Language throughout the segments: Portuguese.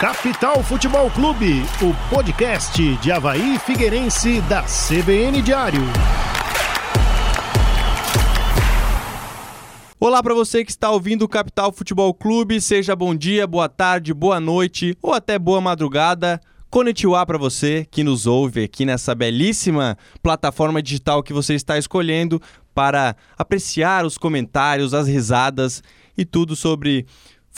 Capital Futebol Clube, o podcast de Havaí Figueirense da CBN Diário. Olá para você que está ouvindo o Capital Futebol Clube, seja bom dia, boa tarde, boa noite ou até boa madrugada. Konnichiwa para você que nos ouve aqui nessa belíssima plataforma digital que você está escolhendo para apreciar os comentários, as risadas e tudo sobre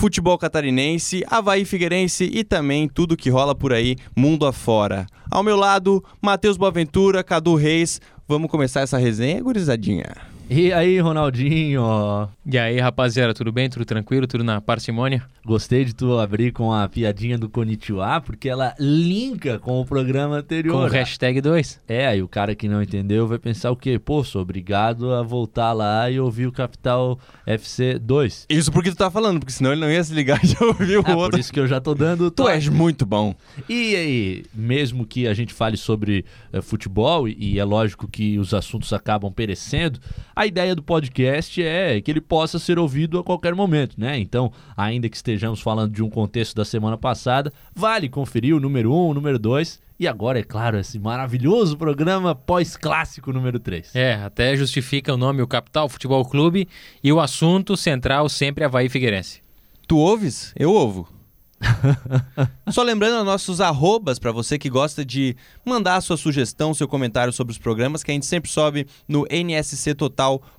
futebol catarinense, Havaí Figueirense e também tudo que rola por aí, mundo afora. Ao meu lado, Matheus Boaventura, Cadu Reis. Vamos começar essa resenha, gurizadinha? E aí, Ronaldinho? E aí, rapaziada, tudo bem? Tudo tranquilo? Tudo na parcimônia? Gostei de tu abrir com a piadinha do Konnichiwa, porque ela linka com o programa anterior. Com o hashtag 2. É, aí o cara que não entendeu vai pensar o quê? Pô, sou obrigado a voltar lá e ouvir o Capital FC 2. Isso porque tu tá falando, porque senão ele não ia se ligar e já ouvir o É, outro. por isso que eu já tô dando... Tu és muito bom. E aí, mesmo que a gente fale sobre eh, futebol, e, e é lógico que os assuntos acabam perecendo, a ideia do podcast é que ele possa ser ouvido a qualquer momento, né? Então, ainda que estejamos falando de um contexto da semana passada, vale conferir o número 1, um, o número 2 e agora, é claro, esse maravilhoso programa pós-clássico número 3. É, até justifica o nome o Capital Futebol Clube e o assunto central sempre Havaí Figueirense. Tu ouves? Eu ouvo. Só lembrando os nossos arrobas para você que gosta de mandar a sua sugestão, seu comentário sobre os programas, que a gente sempre sobe no nsctotal.com.br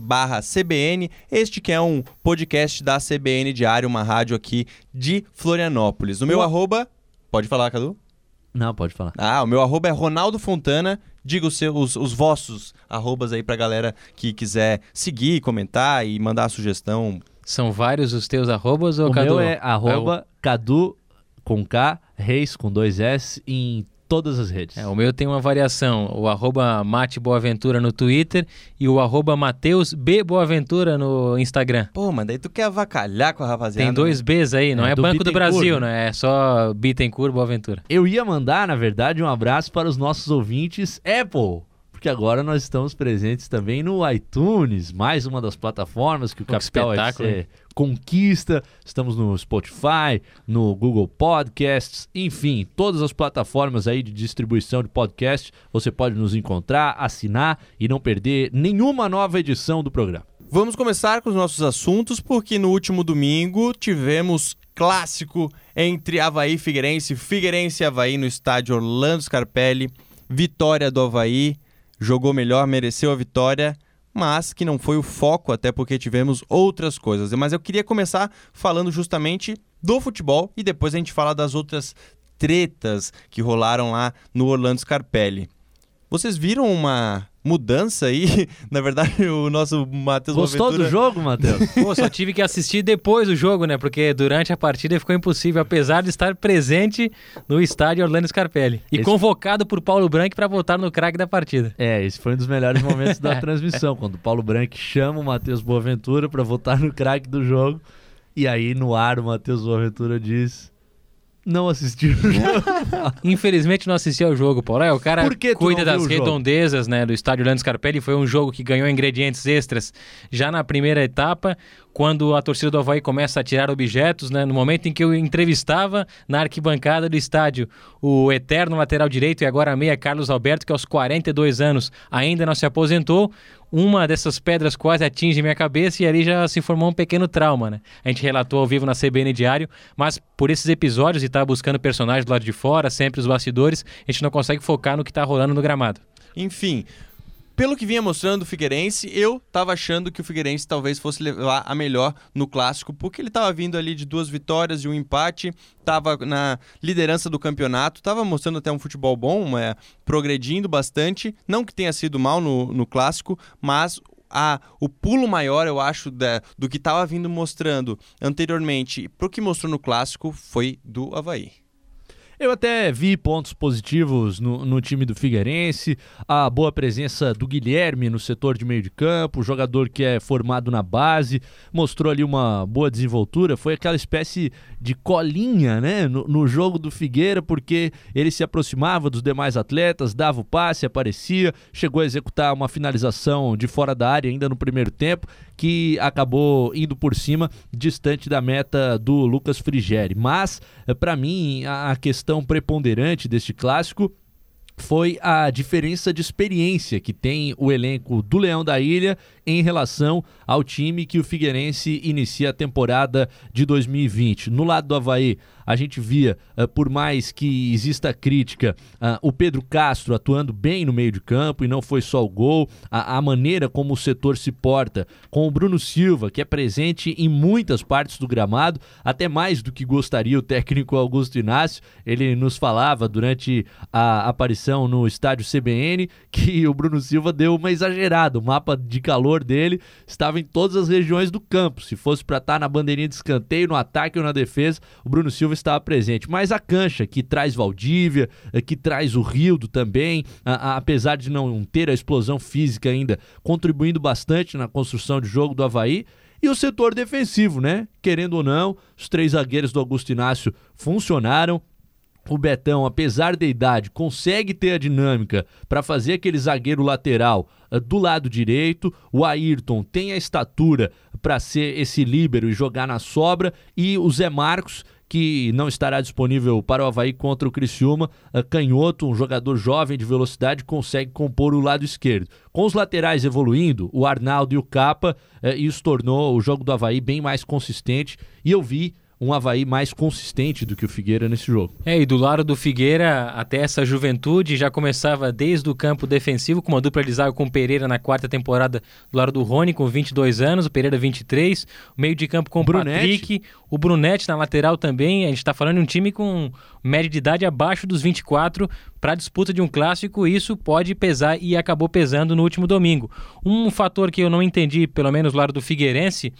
barra CBN, este que é um podcast da CBN Diário, uma rádio aqui de Florianópolis. O meu arroba... Pode falar, Cadu? Não, pode falar. Ah, o meu arroba é Ronaldo Fontana. Diga os, seus, os, os vossos arrobas aí pra galera que quiser seguir, comentar e mandar a sugestão. São vários os teus arrobas ou o Cadu? meu é arroba Cadu com K, Reis com dois S em todas as redes. É, o meu tem uma variação, o arroba Mate Boaventura no Twitter e o arroba Mateus B Boaventura no Instagram. Pô, mas daí tu quer avacalhar com a rapaziada. Tem dois Bs aí, não É, é, do Banco do Brasil, né? né? É só Bittencourt Boaventura. Eu ia mandar, na verdade, um abraço para os nossos ouvintes Apple. Porque agora nós estamos presentes também no iTunes, mais uma das plataformas que o que Capital espetáculo, FC conquista. Estamos no Spotify, no Google Podcasts, enfim, todas as plataformas aí de distribuição de podcast. Você pode nos encontrar, assinar e não perder nenhuma nova edição do programa. Vamos começar com os nossos assuntos, porque no último domingo tivemos clássico entre Havaí e Figueirense, Figueirense e Havaí no estádio Orlando Scarpelli. Vitória do Havaí, jogou melhor, mereceu a vitória, mas que não foi o foco, até porque tivemos outras coisas. Mas eu queria começar falando justamente do futebol e depois a gente fala das outras tretas que rolaram lá no Orlando Scarpelli. Vocês viram uma mudança aí? Na verdade, o nosso Matheus Gostou Boaventura- do jogo, Matheus? Pô, só tive que assistir depois do jogo, né? Porque durante a partida ficou impossível, apesar de estar presente no estádio Orlando Scarpelli. E Esse- convocado por Paulo Branco para votar no craque da partida. É, esse foi um dos melhores momentos da transmissão, quando o Paulo Branco chama o Matheus Boaventura para votar no craque do jogo. E aí, no ar, o Matheus Boaventura diz: Não assistiu o jogo. Infelizmente não assisti ao jogo, Paulo. É, o cara cuida das redondezas né, do estádio Orlando Scarpelli. Foi um jogo que ganhou ingredientes extras já na primeira etapa, quando a torcida do Havaí começa a tirar objetos. Né, no momento em que eu entrevistava na arquibancada do estádio o eterno lateral direito e agora meia Carlos Alberto, que aos 42 anos ainda não se aposentou. Uma dessas pedras quase atinge minha cabeça e ali já se formou um pequeno trauma, né? A gente relatou ao vivo na CBN Diário, mas por esses episódios e estar buscando personagens do lado de fora, sempre os bastidores, a gente não consegue focar no que tá rolando no gramado. Enfim, pelo que vinha mostrando o Figueirense, eu tava achando que o Figueirense talvez fosse levar a melhor no clássico, porque ele tava vindo ali de duas vitórias e um empate, tava na liderança do campeonato, tava mostrando até um futebol bom, é, progredindo bastante. Não que tenha sido mal no, no clássico, mas a, o pulo maior, eu acho, da- do que tava vindo mostrando anteriormente pro que mostrou no clássico foi do Havaí. Eu até vi pontos positivos no, no, time do Figueirense, a boa presença do Guilherme no setor de meio de campo, jogador que é formado na base, mostrou ali uma boa desenvoltura, foi aquela espécie de colinha né, no, no jogo do Figueira, porque ele se aproximava dos demais atletas, dava o passe, aparecia, chegou a executar uma finalização de fora da área ainda no primeiro tempo, que acabou indo por cima, distante da meta do Lucas Frigeri. Mas, eh, para mim, a questão preponderante deste clássico foi a diferença de experiência que tem o elenco do Leão da Ilha em relação ao time que o Figueirense inicia a temporada de 2020. No lado do Havaí, a gente via, uh, por mais que exista crítica, uh, o Pedro Castro atuando bem no meio de campo e não foi só o gol, a, a, maneira como o setor se porta, com o Bruno Silva, que é presente em muitas partes do gramado, até mais do que gostaria o técnico Augusto Inácio. Ele nos falava durante a aparição no estádio CBN que o Bruno Silva deu uma exagerada, o mapa de calor valor dele estava em todas as regiões do campo. Se fosse para estar tá na bandeirinha de escanteio, no ataque ou na defesa, o Bruno Silva estava presente. Mas a cancha, que traz Valdívia, eh, que traz o Rildo também, a, a, apesar de não ter a explosão física ainda, contribuindo bastante na construção de jogo do Havaí. E o setor defensivo, né? Querendo ou não, os três zagueiros do Augusto Inácio funcionaram o Betão, apesar da idade, consegue ter a dinâmica para fazer aquele zagueiro lateral uh, do lado direito. O Ayrton tem a estatura para ser esse líbero e jogar na sobra. E o Zé Marcos, que não estará disponível para o Havaí contra o Criciúma, uh, canhoto, um jogador jovem de velocidade, consegue compor o lado esquerdo. Com os laterais evoluindo, o Arnaldo e o Capa, uh, isso tornou o jogo do Havaí bem mais consistente. E eu vi um Havaí mais consistente do que o Figueira nesse jogo. É, e do lado do Figueira, até essa juventude já começava desde o campo defensivo, com uma dupla de zaga com o Pereira na quarta temporada do lado do Rony, com 22 anos, o Pereira 23, o meio de campo com o Patrick, o Brunetti na lateral também. A gente está falando de um time com média de idade abaixo dos 24 para a disputa de um clássico, isso pode pesar e acabou pesando no último domingo. Um fator que eu não entendi, pelo menos do lado do Figueirense,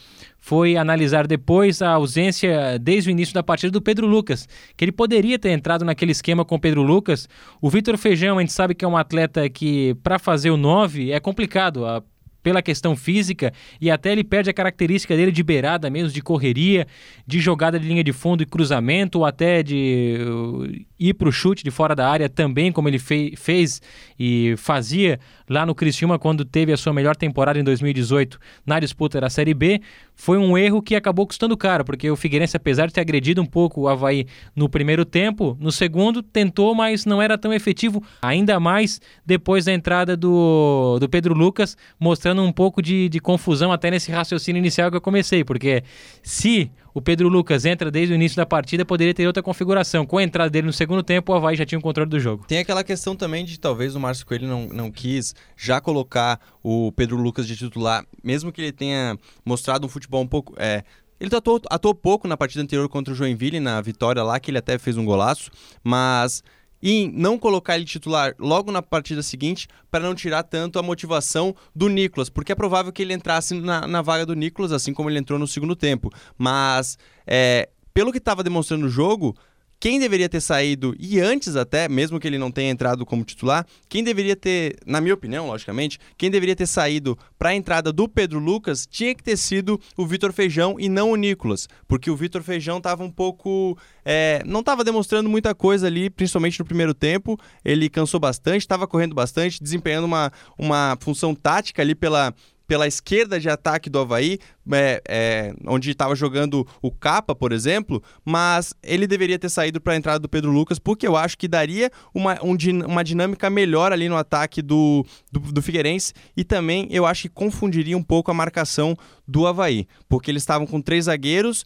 foi analisar depois a ausência desde o início da partida do Pedro Lucas, que ele poderia ter entrado naquele esquema com o Pedro Lucas. O Vitor Feijão, a gente sabe que é um atleta que, para fazer o 9, é complicado. A pela questão física e até ele perde a característica dele de beirada mesmo, de correria, de jogada de linha de fundo e cruzamento, ou até de ir para o chute de fora da área também, como ele fe fez e fazia lá no Criciúma quando teve a sua melhor temporada em 2018 na disputa da Série B. Foi um erro que acabou custando caro, porque o Figueirense, apesar de ter agredido um pouco o Havaí no primeiro tempo, no segundo tentou, mas não era tão efetivo, ainda mais depois da entrada do, do Pedro Lucas, mostrando um pouco de, de confusão até nesse raciocínio inicial que eu comecei, porque se o Pedro Lucas entra desde o início da partida, poderia ter outra configuração. Com a entrada dele no segundo tempo, o Havaí já tinha o controle do jogo. Tem aquela questão também de talvez o Márcio Coelho não, não quis já colocar o Pedro Lucas de titular, mesmo que ele tenha mostrado um futebol um pouco. É, ele atuou, atuou pouco na partida anterior contra o Joinville, na vitória lá, que ele até fez um golaço, mas e não colocar ele titular logo na partida seguinte para não tirar tanto a motivação do Nicolas, porque é provável que ele entrasse na, na vaga do Nicolas, assim como ele entrou no segundo tempo. Mas, é, pelo que estava demonstrando o jogo, quem deveria ter saído, e antes até, mesmo que ele não tenha entrado como titular, quem deveria ter, na minha opinião, logicamente, quem deveria ter saído para a entrada do Pedro Lucas tinha que ter sido o Vitor Feijão e não o Nicolas, porque o Vitor Feijão estava um pouco. É, não estava demonstrando muita coisa ali, principalmente no primeiro tempo. Ele cansou bastante, estava correndo bastante, desempenhando uma, uma função tática ali pela, pela esquerda de ataque do Havaí, é, é, onde estava jogando o Capa, por exemplo, mas ele deveria ter saído para a entrada do Pedro Lucas, porque eu acho que daria uma, um, uma dinâmica melhor ali no ataque do, do, do Figueirense e também eu acho que confundiria um pouco a marcação do Havaí, porque eles estavam com três zagueiros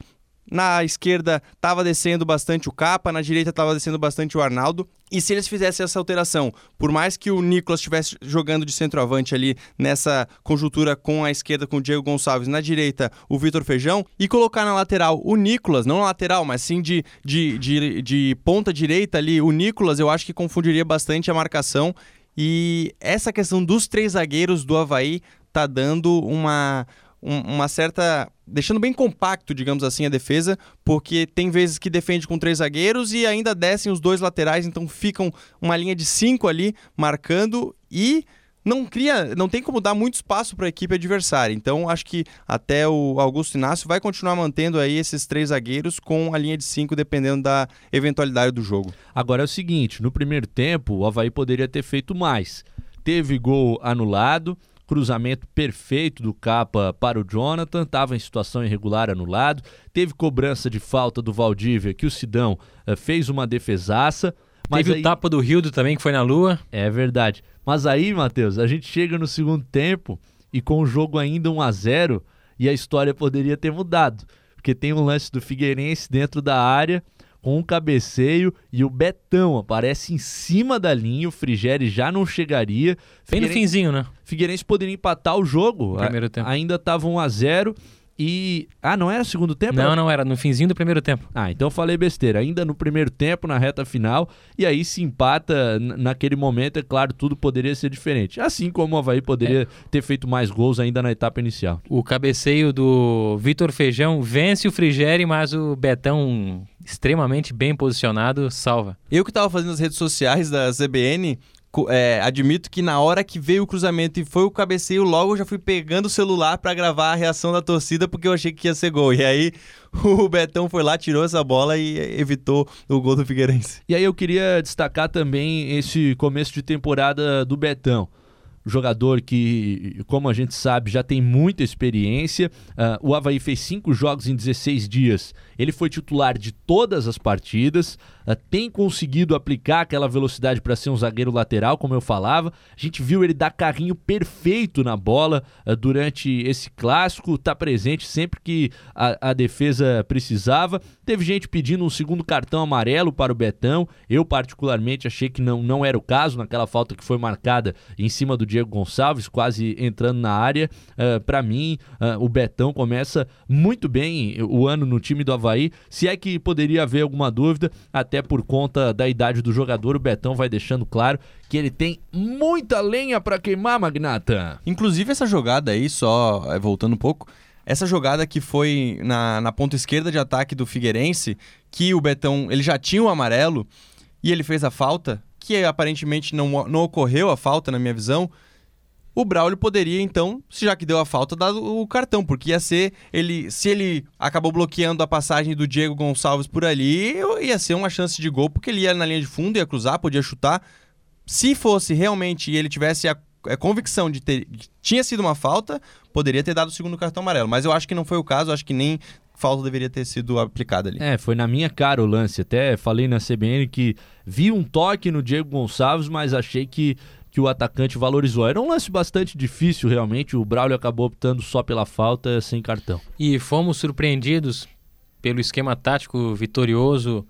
na esquerda estava descendo bastante o Capa, na direita estava descendo bastante o Arnaldo. E se eles fizessem essa alteração, por mais que o Nicolas estivesse jogando de centroavante ali nessa conjuntura com a esquerda com o Diego Gonçalves, na direita o Vitor Feijão, e colocar na lateral o Nicolas, não na lateral, mas sim de, de, de, de ponta direita ali, o Nicolas, eu acho que confundiria bastante a marcação. E essa questão dos três zagueiros do Havaí tá dando uma, um- uma certa. deixando bem compacto, digamos assim, a defesa, porque tem vezes que defende com três zagueiros e ainda descem os dois laterais, então ficam uma linha de cinco ali marcando e não cria, não tem como dar muito espaço para a equipe adversária. Então acho que até o Augusto Inácio vai continuar mantendo aí esses três zagueiros com a linha de cinco, dependendo da eventualidade do jogo. Agora é o seguinte, no primeiro tempo o Havaí poderia ter feito mais. Teve gol anulado, cruzamento perfeito do Capa para o Jonathan, estava em situação irregular anulado, teve cobrança de falta do Valdívia que o Sidão eh, fez uma defesaça. Mas Teve aí- o tapa do Rildo também, que foi na lua. É verdade. Mas aí, Matheus, a gente chega no segundo tempo e com o jogo ainda 1 a 0 e a história poderia ter mudado. Porque tem um lance do Figueirense dentro da área com um cabeceio e o Betão aparece em cima da linha, o Frigeri já não chegaria. Bem no finzinho, né? Figueirense poderia empatar o jogo. Primeiro tempo. Ainda estava 1 a 0 e ah, não era segundo tempo? Não, não, era no finzinho do primeiro tempo. Ah, então eu falei besteira. Ainda no primeiro tempo, na reta final, e aí se empata naquele momento, é claro, tudo poderia ser diferente. Assim como o Havaí poderia É. ter feito mais gols ainda na etapa inicial. O cabeceio do Vitor Feijão vence o Frigeri, mas o Betão, extremamente bem posicionado, salva. Eu que estava fazendo as redes sociais da CBN, é, admito que na hora que veio o cruzamento e foi o cabeceio, logo eu já fui pegando o celular para gravar a reação da torcida porque eu achei que ia ser gol. E aí o Betão foi lá, tirou essa bola e evitou o gol do Figueirense. E aí eu queria destacar também esse começo de temporada do Betão. Jogador que, como a gente sabe, já tem muita experiência. Ah, o Havaí fez cinco jogos em 16 dias. Ele foi titular de todas as partidas. Ah, tem conseguido aplicar aquela velocidade para ser um zagueiro lateral, como eu falava. A gente viu ele dar carrinho perfeito na bola ah, durante esse clássico. Tá presente sempre que a, a defesa precisava. Teve gente pedindo um segundo cartão amarelo para o Betão. Eu, particularmente, achei que não, não era o caso naquela falta que foi marcada em cima do Diego Gonçalves, quase entrando na área. para mim, ah, o Betão começa muito bem o ano no time do Havaí. Se é que poderia haver alguma dúvida, até por conta da idade do jogador, o Betão vai deixando claro que ele tem muita lenha para queimar, Magnata. Inclusive essa jogada aí, só é, voltando um pouco, essa jogada que foi na, na ponta esquerda de ataque do Figueirense, que o Betão, ele já tinha o amarelo e ele fez a falta, que aparentemente não, não ocorreu a falta na minha visão, o Braulio poderia então, já que deu a falta, dar o cartão, porque ia ser ele, se ele acabou bloqueando a passagem do Diego Gonçalves por ali, ia ser uma chance de gol, porque ele ia na linha de fundo, ia cruzar, podia chutar. Se fosse realmente ele tivesse a, a convicção de ter que tinha sido uma falta, poderia ter dado o segundo cartão amarelo, mas eu acho que não foi o caso, acho que nem falta deveria ter sido aplicada ali. É, foi na minha cara o lance. Até falei na CBN que vi um toque no Diego Gonçalves, mas achei que, que o atacante valorizou. Era um lance bastante difícil, realmente. O Braulio acabou optando só pela falta, sem cartão. E fomos surpreendidos pelo esquema tático vitorioso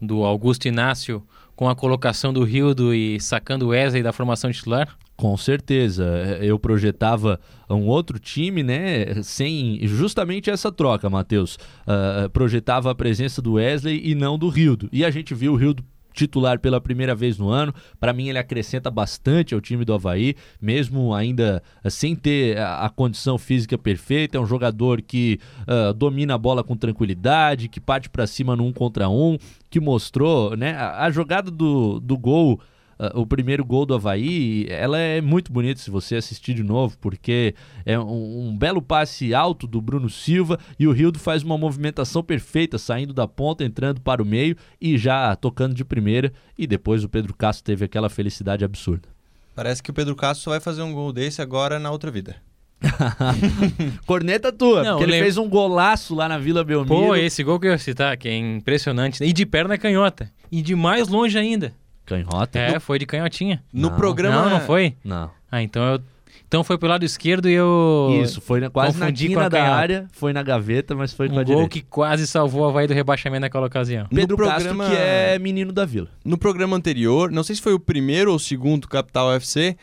do Augusto Inácio com a colocação do Rildo e sacando o Wesley da formação titular. Com certeza. Eu projetava um outro time, né? Sem justamente essa troca, Matheus. Ah, projetava a presença do Wesley e não do Rildo. E a gente viu o Rildo titular pela primeira vez no ano. Para mim, ele acrescenta bastante ao time do Havaí, mesmo ainda eh, sem ter a, condição física perfeita. É um jogador que ah, domina a bola com tranquilidade, que parte para cima no um contra um, que mostrou, né? A, a jogada do, do gol. Uh, o primeiro gol do Havaí, ela é muito bonita se você assistir de novo, porque é um, um belo passe alto do Bruno Silva e o Rildo faz uma movimentação perfeita, saindo da ponta, entrando para o meio e já tocando de primeira. E depois o Pedro Castro teve aquela felicidade absurda. Parece que o Pedro Castro só vai fazer um gol desse agora na outra vida. Corneta tua, Não, porque ele lem- fez um golaço lá na Vila Belmiro. Pô, esse gol que eu ia citar, que é impressionante. E de perna canhota. E de mais longe ainda. Canhota? É, foi de canhotinha. No Não. programa. Não, não foi? Não. Ah, então eu. Então foi pelo lado esquerdo e eu. Isso, foi na, quase na confundi com quina a da canhota. área, foi na gaveta, mas foi com a Um gol direita. que quase salvou o Havaí do rebaixamento naquela ocasião. No Pedro programa- Castro, que é menino da Vila. No programa anterior, não sei se foi o primeiro ou o segundo Capital UFC,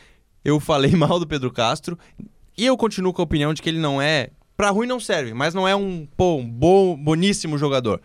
eu falei mal do Pedro Castro. E eu continuo com a opinião de que ele não é. Pra ruim não serve, mas não é um, pô, um bom, boníssimo jogador.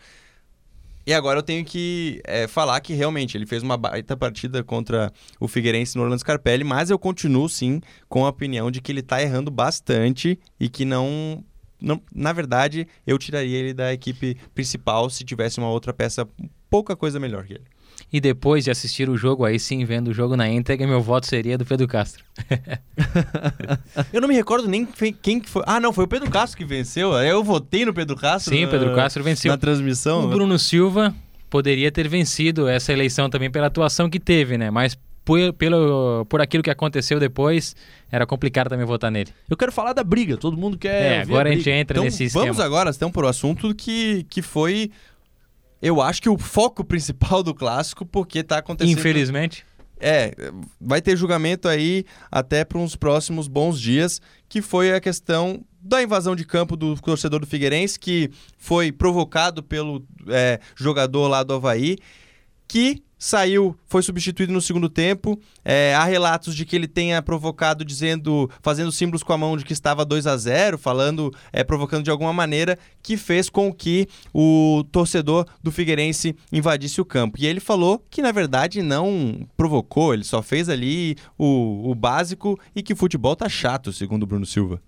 E agora eu tenho que é, falar que realmente ele fez uma baita partida contra o Figueirense no Orlando Scarpelli, mas eu continuo sim com a opinião de que ele tá errando bastante e que não não, na verdade, eu tiraria ele da equipe principal se tivesse uma outra peça pouca coisa melhor que ele. E depois de assistir o jogo, aí sim, vendo o jogo na íntegra, meu voto seria do Pedro Castro. Eu não me recordo nem quem que foi. Ah, não, foi o Pedro Castro que venceu. Eu votei no Pedro Castro. Sim, o Pedro Castro venceu. Na transmissão. O Bruno Silva poderia ter vencido essa eleição também pela atuação que teve, né? Mas por, pelo, por aquilo que aconteceu depois, era complicado também votar nele. Eu quero falar da briga, todo mundo quer. É, agora a briga. gente entra Então, nesse esquema. vamos agora, então, por o assunto que, que foi. Eu acho que o foco principal do clássico, porque tá acontecendo. Infelizmente. É, vai ter julgamento aí até para uns próximos bons dias, que foi a questão da invasão de campo do torcedor do Figueirense, que foi provocado pelo é, jogador lá do Havaí, que saiu, foi substituído no segundo tempo. É, há relatos de que ele tenha provocado dizendo, fazendo símbolos com a mão de que estava 2 a 0 falando, é, provocando de alguma maneira, que fez com que o torcedor do Figueirense invadisse o campo. E ele falou que, na verdade, não provocou, ele só fez ali o, o básico e que futebol tá chato, segundo o Bruno Silva.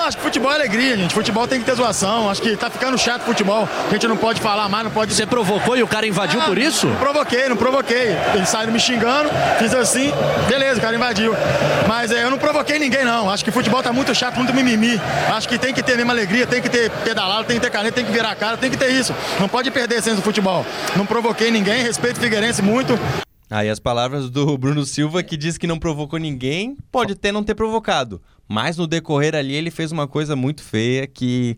Não, acho que futebol é alegria, gente. Futebol tem que ter zoação. Acho que tá ficando chato futebol. A gente não pode falar mais, não pode. Você provocou e o cara invadiu por isso? Não provoquei, não provoquei. Eles saíram me xingando, fiz assim, beleza, o cara invadiu. Mas é, eu não provoquei ninguém, não. Acho que futebol tá muito chato, muito mimimi. Acho que tem que ter mesmo alegria, tem que ter pedalada, tem que ter caneta, tem que virar a cara, tem que ter isso. Não pode perder a essência do futebol. Não provoquei ninguém, respeito o Figueirense muito. Aí as palavras do Bruno Silva, que diz que não provocou ninguém, pode até não ter provocado. Mas no decorrer ali ele fez uma coisa muito feia que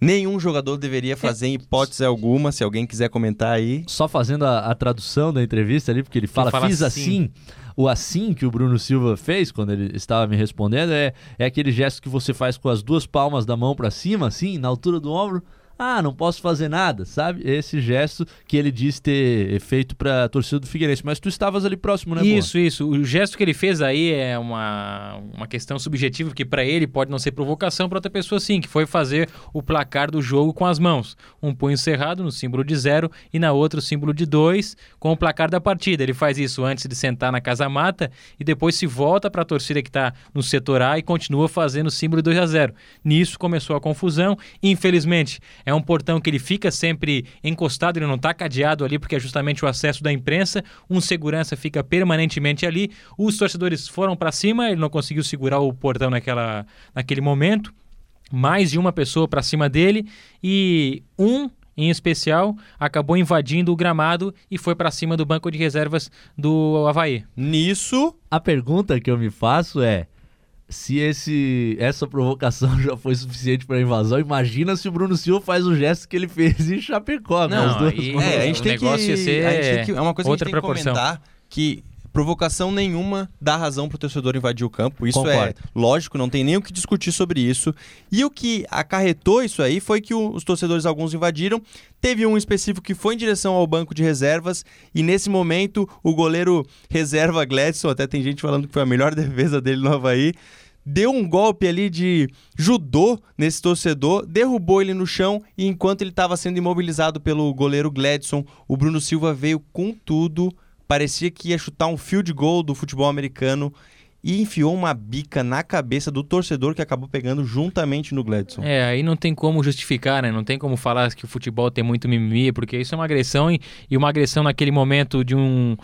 nenhum jogador deveria fazer em hipótese alguma. Se alguém quiser comentar aí. Só fazendo a, a tradução da entrevista ali, porque ele fala, fala fiz assim. assim. O assim que o Bruno Silva fez quando ele estava me respondendo é, é aquele gesto que você faz com as duas palmas da mão pra cima, assim, na altura do ombro. Ah, não posso fazer nada, sabe? Esse gesto que ele diz ter feito pra torcida do Figueirense. Mas tu estavas ali próximo, né, Boa? Isso, isso. O gesto que ele fez aí é uma, uma questão subjetiva, porque para ele pode não ser provocação, para outra pessoa sim, que foi fazer o placar do jogo com as mãos. Um punho cerrado no símbolo de zero e na outra o símbolo de dois com o placar da partida. Ele faz isso antes de sentar na casa mata e depois se volta para a torcida que está no setor A e continua fazendo o símbolo 2 a 0. Nisso começou a confusão. Infelizmente, é um portão que ele fica sempre encostado, ele não está cadeado ali porque é justamente o acesso da imprensa. Um segurança fica permanentemente ali. Os torcedores foram para cima, ele não conseguiu segurar o portão naquela, naquele momento. Mais de uma pessoa para cima dele e um em especial acabou invadindo o gramado e foi para cima do banco de reservas do Havaí. Nisso, A pergunta que eu me faço é: se esse, essa provocação já foi suficiente para invasão, imagina se o Bruno Silva faz o gesto que ele fez em Chapecó. com Não, as duas aí- mãos. é, a o gente tem que. negócio ia ser a gente tem que- é uma coisa outra que a gente tem que comentar que provocação nenhuma dá razão pro torcedor invadir o campo. Isso Concordo. é lógico, não tem nem o que discutir sobre isso. E o que acarretou isso aí foi que o- os torcedores, alguns invadiram. Teve um específico que foi em direção ao banco de reservas. E nesse momento, o goleiro reserva Gladson, até tem gente falando que foi a melhor defesa dele no Havaí. Deu um golpe ali de judô nesse torcedor, derrubou ele no chão e enquanto ele estava sendo imobilizado pelo goleiro Gladson, o Bruno Silva veio com tudo. Parecia que ia chutar um field goal do futebol americano e enfiou uma bica na cabeça do torcedor que acabou pegando juntamente no Gladson. É, aí não tem como justificar, né? Não tem como falar que o futebol tem muito mimimi, porque isso é uma agressão e, e uma agressão naquele momento de um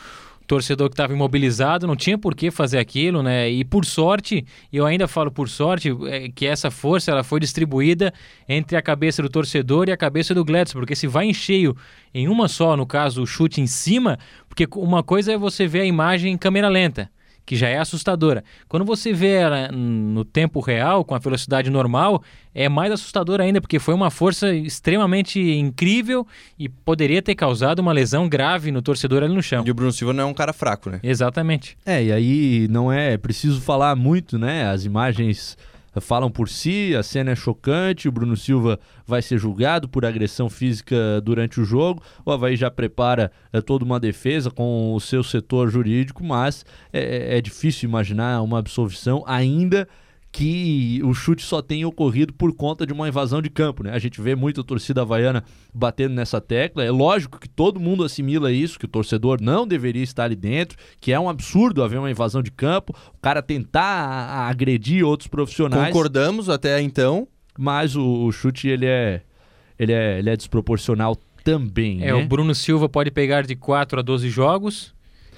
torcedor que estava imobilizado, não tinha por que fazer aquilo, né? E por sorte, eu ainda falo por sorte, é, que essa força ela foi distribuída entre a cabeça do torcedor e a cabeça do Gladson, porque se vai em cheio em uma só, no caso o chute em cima, porque uma coisa é você ver a imagem em câmera lenta, que já é assustadora. Quando você vê ela no tempo real, com a velocidade normal, é mais assustador ainda, porque foi uma força extremamente incrível e poderia ter causado uma lesão grave no torcedor ali no chão. E o Bruno Silva não é um cara fraco, né? Exatamente. É, e aí não é preciso falar muito, né? As imagens falam por si, a cena é chocante, o Bruno Silva vai ser julgado por agressão física durante o jogo, o Havaí já prepara eh, toda uma defesa com o seu setor jurídico, mas é, é difícil imaginar uma absolvição ainda que o chute só tenha ocorrido por conta de uma invasão de campo, né? A gente vê muita torcida havaiana batendo nessa tecla. É lógico que todo mundo assimila isso, que o torcedor não deveria estar ali dentro, que é um absurdo haver uma invasão de campo, o cara tentar a- a agredir outros profissionais. Concordamos até então. mas o, o chute ele é, ele é, ele é desproporcional também. É, né? o Bruno Silva pode pegar de 4 a 12 jogos.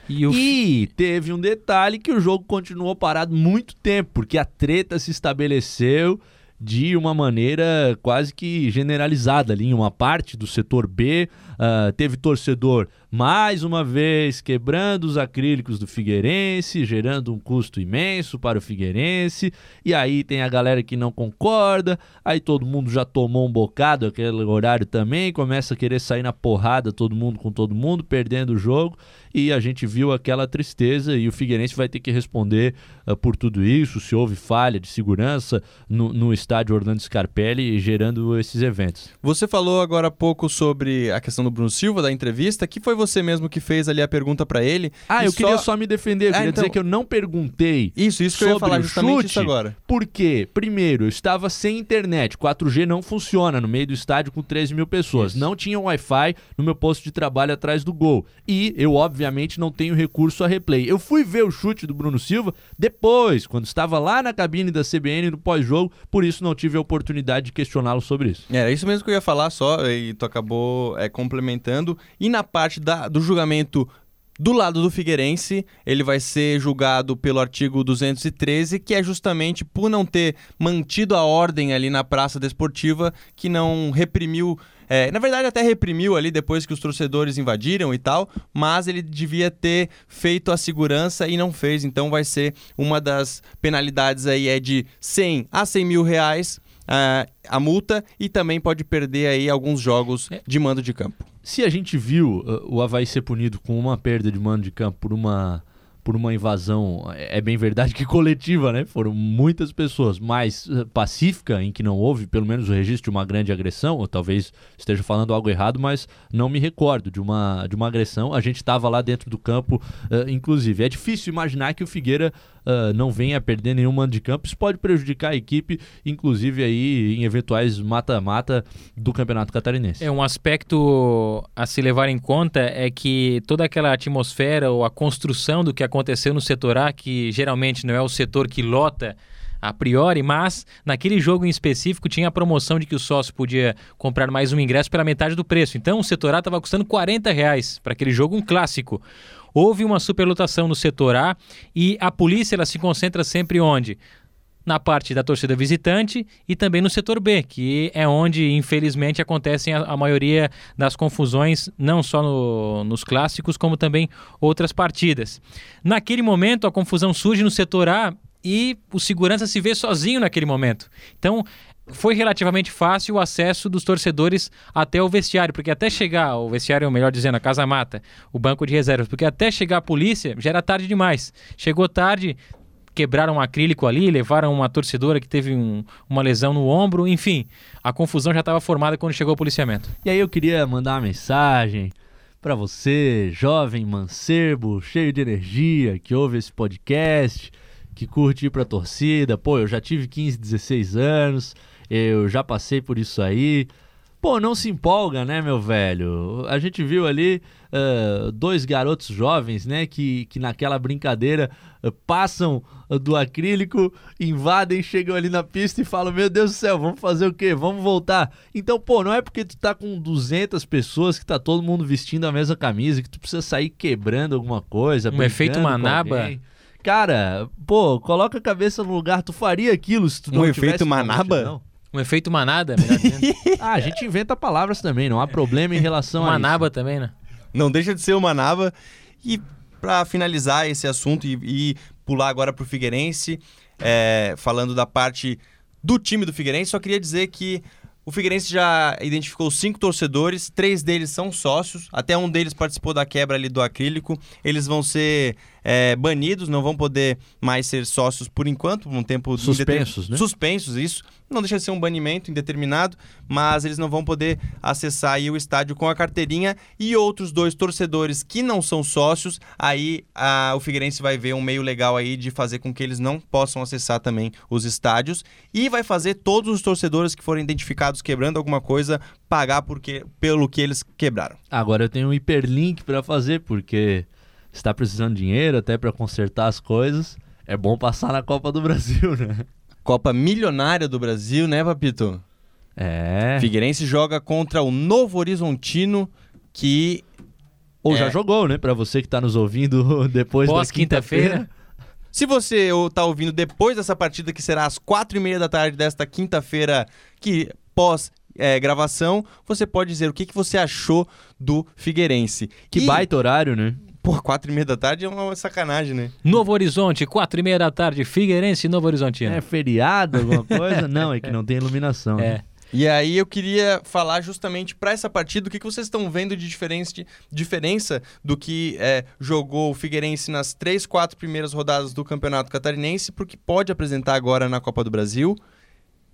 E o E teve um detalhe que o jogo continuou parado muito tempo, porque a treta se estabeleceu de uma maneira quase que generalizada ali em uma parte do setor B. ah, teve torcedor mais uma vez quebrando os acrílicos do Figueirense, gerando um custo imenso para o Figueirense. E aí tem a galera que não concorda, aí todo mundo já tomou um bocado aquele horário também, começa a querer sair na porrada todo mundo com todo mundo, perdendo o jogo. E a gente viu aquela tristeza e o Figueirense vai ter que responder ah, por tudo isso, se houve falha de segurança no, no estádio Orlando Scarpelli gerando esses eventos. Você falou agora há pouco sobre a questão do Bruno Silva, da entrevista, que foi você mesmo que fez ali a pergunta pra ele. Ah, eu queria só me defender, eu Ah, queria então- dizer que eu não perguntei Isso, isso que eu ia falar justamente chute, isso agora. Porque, primeiro, eu estava sem internet, 4G não funciona no meio do estádio com 13 mil pessoas. Não tinha Wi-Fi no meu posto de trabalho atrás do gol. E eu, obviamente, não tenho recurso a replay. Eu fui ver o chute do Bruno Silva depois, quando estava lá na cabine da CBN no pós-jogo, por isso não tive a oportunidade de questioná-lo sobre isso. Era isso mesmo que eu ia falar só, e tu acabou é, complementando. E na parte da- do julgamento do lado do Figueirense, ele vai ser julgado pelo artigo 213, que é justamente por não ter mantido a ordem ali na Praça Desportiva, que não reprimiu. é, na verdade, até reprimiu ali depois que os torcedores invadiram e tal, mas ele devia ter feito a segurança e não fez. Então, vai ser uma das penalidades aí é de 100 a 100 mil reais ah, a multa e também pode perder aí alguns jogos de mando de campo. Se a gente viu uh, o Havaí ser punido com uma perda de mando de campo por uma, por uma invasão, é é bem verdade que coletiva, né? Foram muitas pessoas, mas uh, pacífica, em que não houve pelo menos o registro de uma grande agressão, ou talvez esteja falando algo errado, mas não me recordo de uma, de uma agressão. A gente estava lá dentro do campo, uh, inclusive. É difícil imaginar que o Figueira uh, não venha a perder nenhum mando de campo. Isso pode prejudicar a equipe, inclusive aí em eventuais mata-mata do Campeonato Catarinense. É um aspecto a se levar em conta é que toda aquela atmosfera ou a construção do que aconteceu no setor A, que geralmente não é o setor que lota a priori, mas naquele jogo em específico tinha a promoção de que o sócio podia comprar mais um ingresso pela metade do preço. Então o setor A estava custando 40 reais para aquele jogo, um clássico. Houve uma superlotação no setor A e a polícia ela se concentra sempre onde? na parte da torcida visitante e também no setor B, que é onde, infelizmente, acontecem a, a maioria das confusões, não só no- nos clássicos, como também outras partidas. Naquele momento, a confusão surge no setor A e o segurança se vê sozinho naquele momento. Então, foi relativamente fácil o acesso dos torcedores até o vestiário, porque até chegar, o vestiário, melhor dizendo, a casa mata, o banco de reservas, porque até chegar a polícia já era tarde demais. Chegou tarde, quebraram um acrílico ali, levaram uma torcedora que teve um- uma lesão no ombro, enfim, a confusão já estava formada quando chegou o policiamento. E aí eu queria mandar uma mensagem pra você, jovem mancebo, cheio de energia, que ouve esse podcast, que curte ir pra torcida. Pô, eu já tive 15, 16 anos, eu já passei por isso aí. Pô, não se empolga, né, meu velho? A gente viu ali ah, dois garotos jovens, né, que, que naquela brincadeira ah, passam ah, do acrílico, invadem, chegam ali na pista e falam: Meu Deus do céu, vamos fazer o quê? Vamos voltar. Então, pô, não é porque tu tá com 200 pessoas que tá todo mundo vestindo a mesma camisa que tu precisa sair quebrando alguma coisa. Um efeito manaba. alguém. Cara, pô, coloca a cabeça no lugar. Tu faria aquilo se tu Um não efeito tivesse com a manaba? multidão? Um efeito manada, melhor dizendo. Ah, a gente inventa palavras também, não há problema em relação a manaba isso. também, né? Não deixa de ser uma nava. E para finalizar esse assunto e, e pular agora pro Figueirense, é, falando da parte do time do Figueirense, só queria dizer que o Figueirense já identificou cinco torcedores, três deles são sócios, até um deles participou da quebra ali do acrílico. Eles vão ser é, banidos, não vão poder mais ser sócios por enquanto, por um tempo Suspensos, indeter- né? Suspensos, isso. Não deixa de ser um banimento indeterminado, mas eles não vão poder acessar aí o estádio com a carteirinha e outros dois torcedores que não são sócios, aí a- o Figueirense vai ver um meio legal aí de fazer com que eles não possam acessar também os estádios e vai fazer todos os torcedores que forem identificados quebrando alguma coisa pagar porque, pelo que eles quebraram. Agora eu tenho um hiperlink pra fazer, porque está precisando de dinheiro até pra consertar as coisas. É bom passar na Copa do Brasil, né? Copa milionária do Brasil, né, Papito? É. Figueirense joga contra o Novo Horizontino, que Ou já É. jogou, né? Pra você que tá nos ouvindo depois Pós da quinta-feira. quinta-feira. Se você está ouvindo depois dessa partida, que será às quatro e meia da tarde desta quinta-feira, que pós é, gravação, você pode dizer o que, que você achou do Figueirense. Que E, baita horário, né? Pô, quatro e meia da tarde é uma sacanagem, né? Novo Horizonte, quatro e meia da tarde, Figueirense e Novo Horizontino. É feriado, alguma coisa? Não, é que não tem iluminação. né? É. E aí eu queria falar justamente para essa partida o que, que vocês estão vendo de diferença, de- diferença do que é, jogou o Figueirense nas três, quatro primeiras rodadas do Campeonato Catarinense, porque pode apresentar agora na Copa do Brasil.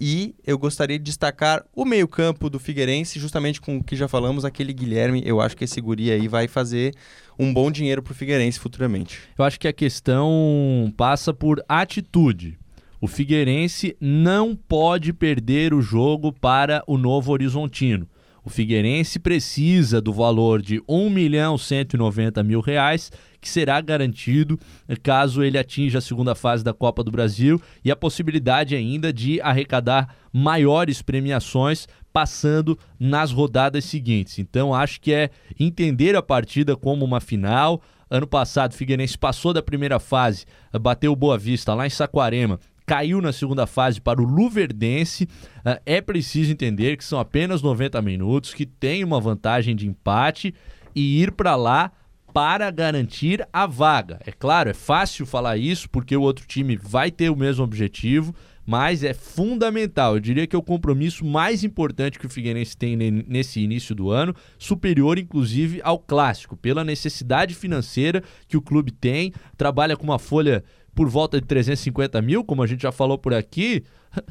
E eu gostaria de destacar o meio-campo do Figueirense, justamente com o que já falamos, aquele Guilherme. Eu acho que esse guri aí vai fazer um bom dinheiro pro Figueirense futuramente. Eu acho que a questão passa por atitude. O Figueirense não pode perder o jogo para o Novo Horizontino. O Figueirense precisa do valor de R$ 1 milhão 190 mil reais, que será garantido caso ele atinja a segunda fase da Copa do Brasil e a possibilidade ainda de arrecadar maiores premiações passando nas rodadas seguintes. Então acho que é entender a partida como uma final. Ano passado, o Figueirense passou da primeira fase, bateu o Boa Vista lá em Saquarema, caiu na segunda fase para o Luverdense. Eh, É preciso entender que são apenas 90 minutos, que tem uma vantagem de empate e ir para lá para garantir a vaga. É claro, é fácil falar isso porque o outro time vai ter o mesmo objetivo, mas é fundamental. Eu diria que é o compromisso mais importante que o Figueirense tem ne- nesse início do ano, superior inclusive ao clássico, pela necessidade financeira que o clube tem, trabalha com uma folha por volta de 350 mil, como a gente já falou por aqui.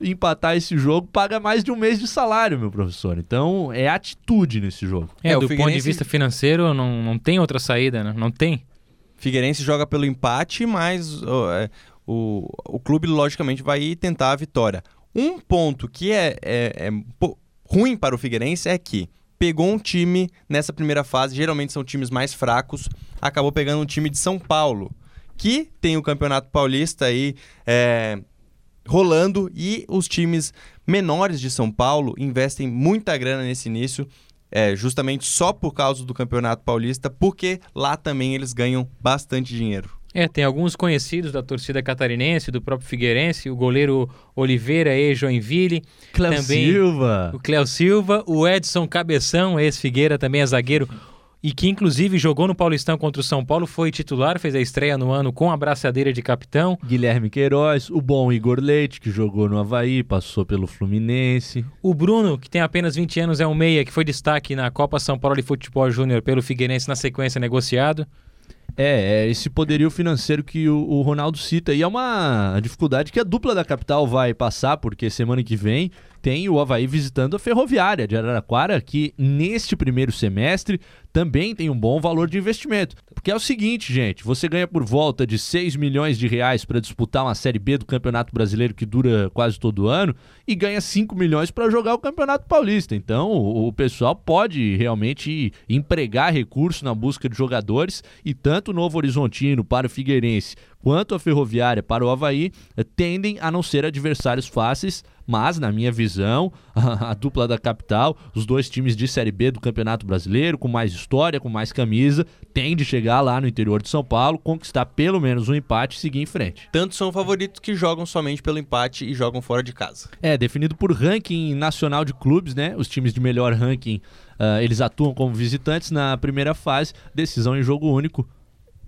Empatar esse jogo paga mais de um mês de salário, meu professor. Então é atitude nesse jogo. É, É, do ponto de Figueirense- vista financeiro, não, não tem outra saída, né? Não tem. Figueirense joga pelo empate, mas ó, é, o, o clube, logicamente, vai tentar a vitória. Um ponto que é, é- é ruim para o Figueirense é que pegou um time nessa primeira fase, geralmente são times mais fracos, acabou pegando um time de São Paulo, que tem o Campeonato Paulista aí é, rolando e os times menores de São Paulo investem muita grana nesse início. É, justamente só por causa do Campeonato Paulista, porque lá também eles ganham bastante dinheiro. É, tem alguns conhecidos da torcida catarinense, do próprio Figueirense, o goleiro Oliveira, ex-Joinville, Cléo Também- Silva. o Cléo Silva, o Edson Cabeção, ex-Figueira, também é zagueiro, e que inclusive jogou no Paulistão contra o São Paulo, foi titular, fez a estreia no ano com a braçadeira de capitão. Guilherme Queiroz, o bom Igor Leite, que jogou no Havaí, passou pelo Fluminense. O Bruno, que tem apenas 20 anos, é um meia que foi destaque na Copa São Paulo de Futebol Júnior pelo Figueirense na sequência negociado. É, é esse poderio financeiro que o, o Ronaldo cita. E é uma dificuldade que a dupla da capital vai passar, porque semana que vem tem o Havaí visitando a Ferroviária de Araraquara, que neste primeiro semestre também tem um bom valor de investimento. Porque é o seguinte, gente, você ganha por volta de 6 milhões de reais para disputar uma Série B do Campeonato Brasileiro que dura quase todo ano e ganha 5 milhões para jogar o Campeonato Paulista. Então, o, pessoal pode realmente empregar recurso na busca de jogadores e tanto o Novo Horizontino para o Figueirense quanto a Ferroviária para o Havaí eh, tendem a não ser adversários fáceis, mas, na minha visão, a, a dupla da capital, os dois times de Série B do Campeonato Brasileiro, com mais história, com mais camisa, tem de chegar lá no interior de São Paulo, conquistar pelo menos um empate e seguir em frente. Tantos são favoritos que jogam somente pelo empate e jogam fora de casa. É, definido por ranking nacional de clubes, né? Os times de melhor ranking, ah, eles atuam como visitantes na primeira fase, decisão em jogo único.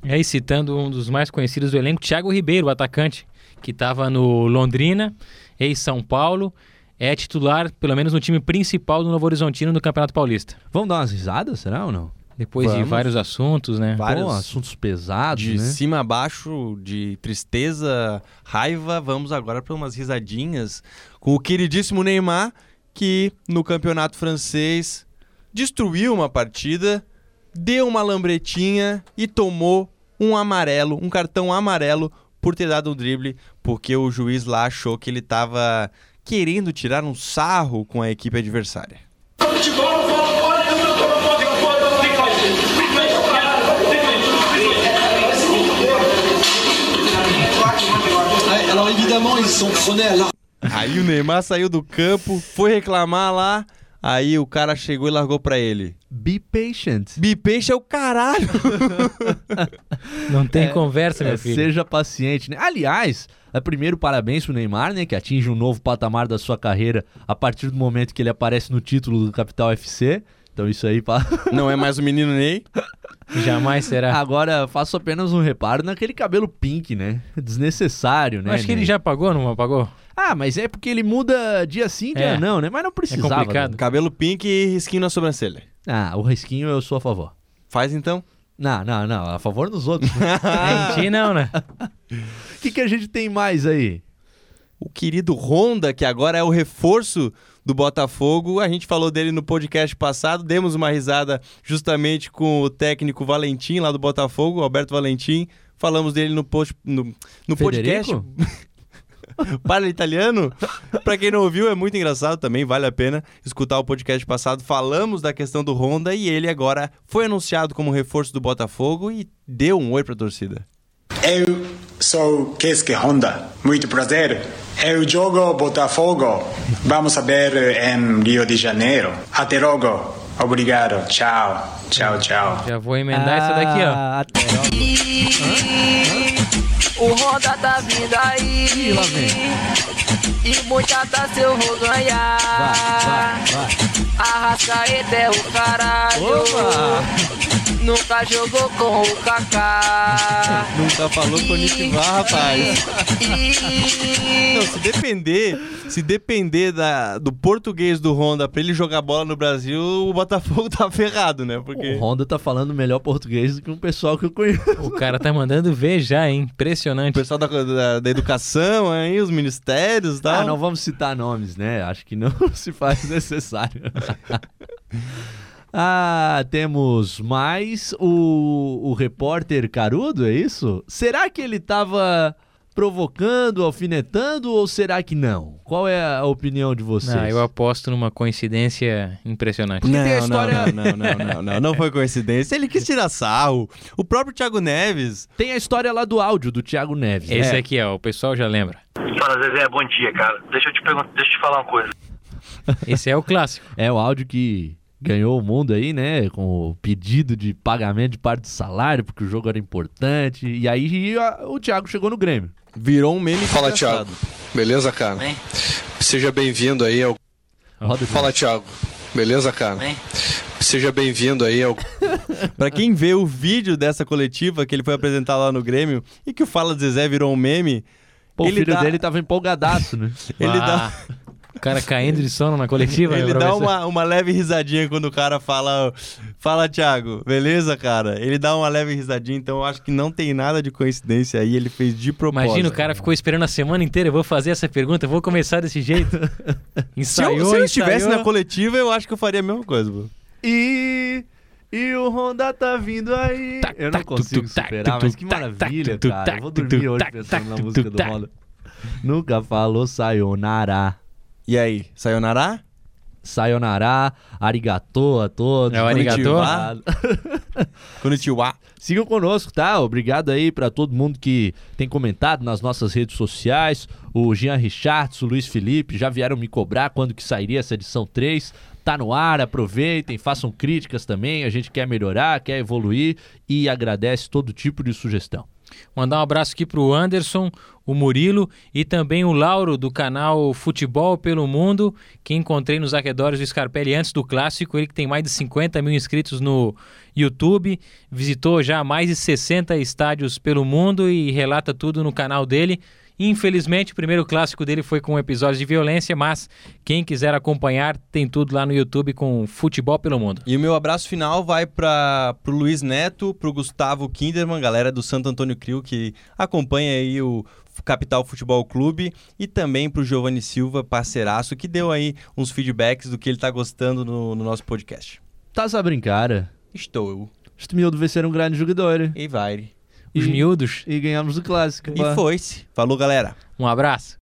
E aí, citando um dos mais conhecidos do elenco, Thiago Ribeiro, o atacante, que estava no Londrina, ex-São Paulo, é titular, pelo menos no time principal do Novo Horizontino no Campeonato Paulista. Vamos dar umas risadas, será ou não? Depois de Vamos. vários assuntos, né? Vários Pô, assuntos pesados, de né? cima a baixo, de tristeza, raiva, vamos agora para umas risadinhas com o queridíssimo Neymar, que no campeonato francês destruiu uma partida, deu uma lambretinha e tomou um amarelo, um cartão amarelo por ter dado um drible, porque o juiz lá achou que ele estava querendo tirar um sarro com a equipe adversária. Aí o Neymar saiu do campo, foi reclamar lá, aí o cara chegou e largou pra ele. Be patient. Bipeixe é o caralho! Não tem conversa, meu É, filho. seja paciente, né? Aliás, é, primeiro parabéns pro Neymar, né? Que atinge um novo patamar da sua carreira a partir do momento que ele aparece no título do Capital FC. Então isso aí... pa- Não é mais o menino Ney. Jamais será. Agora, faço apenas um reparo naquele cabelo pink, né? Desnecessário, né? Eu acho que ele Ney? já pagou, não apagou? Ah, mas é porque ele muda dia sim, dia É. não, né? Mas não precisava. complicado. né? Cabelo pink e risquinho na sobrancelha. Ah, o risquinho eu sou a favor. Faz então. Não, não, não. A favor dos outros. É, em ti não, né? O que, que a gente tem mais aí? O querido Honda, que agora é o reforço do Botafogo, a gente falou dele no podcast passado, demos uma risada justamente com o técnico Valentim lá do Botafogo, Alberto Valentim. Falamos dele no, post, no, no podcast. Federico? Para italiano? Pra quem não ouviu, é muito engraçado também, vale a pena escutar o podcast passado. Falamos da questão do Honda e ele agora foi anunciado como reforço do Botafogo e deu um oi pra torcida. Eu sou Keisuke Honda. Muito prazer. Eu jogo Botafogo. Vamos a ver em Rio de Janeiro. Até logo. Obrigado. Tchau. Tchau, tchau. Já vou emendar essa daqui, ó. Ah, até, ó. O Honda tá vindo aí. Ih, lá vem. E muita taça eu vou ganhar. Vai, vai, vai. Arrascaeta é o caralho. Opa! Nunca jogou com o Kaká. Nunca falou com o Nikivar, rapaz. Não, se depender, se depender da, do português do Honda pra ele jogar bola no Brasil, o Botafogo tá ferrado, né? Porque O Honda tá falando melhor português do que um pessoal que eu conheço. O cara tá mandando ver já, hein? o Impressionante. pessoal da, da, da educação aí, os ministérios e tal. Ah, não vamos citar nomes, né? Acho que não se faz necessário. ah, temos mais o, o repórter Carudo, é isso? Será que ele tava provocando, alfinetando ou será que não? Qual é a opinião de vocês? Não, eu aposto numa coincidência impressionante. Não, tem a não, história- não, não, não, não, não, não foi coincidência. Ele quis tirar sarro. O próprio Thiago Neves. Tem a história lá do áudio do Thiago Neves. Esse É. aqui, ó, o pessoal já lembra. Fala, Zezé, bom dia, cara. Deixa eu te perguntar, deixa eu te falar uma coisa. Esse é o clássico. É o áudio que ganhou o mundo aí, né? Com o pedido de pagamento de parte do salário, porque o jogo era importante. E aí a- o Thiago chegou no Grêmio. Virou um meme Fala, engraçado. Thiago. Beleza, cara? Seja bem-vindo aí ao. Roda Fala, Thiago. Beleza, cara? Seja bem-vindo aí ao. Pra quem vê o vídeo dessa coletiva que ele foi apresentar lá no Grêmio e que o Fala de Zezé virou um meme, Pô, o Ele filho dá- dele tava empolgadaço, né? ele Ah, dá, O cara caindo de sono na coletiva. ele né, dá uma, uma leve risadinha quando o cara fala: Fala, Thiago, beleza, cara? Ele dá uma leve risadinha, então eu acho que não tem nada de coincidência aí. Ele fez de propósito. Imagina, o cara ficou esperando a semana inteira. Eu vou fazer essa pergunta, eu vou começar desse jeito. Se Ensaiou, eu, se eu estivesse na coletiva, eu acho que eu faria a mesma coisa, pô. E. E o Honda tá vindo aí. Tac, Eu não tac, consigo tuc, tac, superar, mas que tac, maravilha, tac, cara. tac, Eu vou dormir hoje tac, pensando na tac, música do tac. Honda. Nunca falou sayonara. E aí, sayonara? Sayonara, arigatô a todos. É o arigatô? Obrigado. Konnichiwa. Sigam conosco, tá? Obrigado aí pra todo mundo que tem comentado nas nossas redes sociais. O Jean Richards, o Luiz Felipe já vieram me cobrar quando que sairia essa edição 3. Tá no ar, aproveitem, façam críticas também. A gente quer melhorar, quer evoluir e agradece todo tipo de sugestão. Mandar um abraço aqui pro Anderson, o Murilo e também o Lauro do canal Futebol pelo Mundo, que encontrei nos arredores do Scarpelli antes do clássico. Ele que tem mais de 50 mil inscritos no YouTube, visitou já mais de 60 estádios pelo mundo e relata tudo no canal dele. Infelizmente, o primeiro clássico dele foi com episódios de violência, mas quem quiser acompanhar tem tudo lá no YouTube com Futebol pelo Mundo. E o meu abraço final vai para pro Luiz Neto, pro Gustavo Kinderman, galera do Santo Antônio Crio que acompanha aí o Capital Futebol Clube e também pro Giovanni Silva, parceiraço, que deu aí uns feedbacks do que ele tá gostando no, no nosso podcast. Estás a brincar? Estou. Este miúdo vai ser um grande jogador. E vai. Os E- miúdos. E ganhamos o clássico. E foi-se. Falou, galera. Um abraço.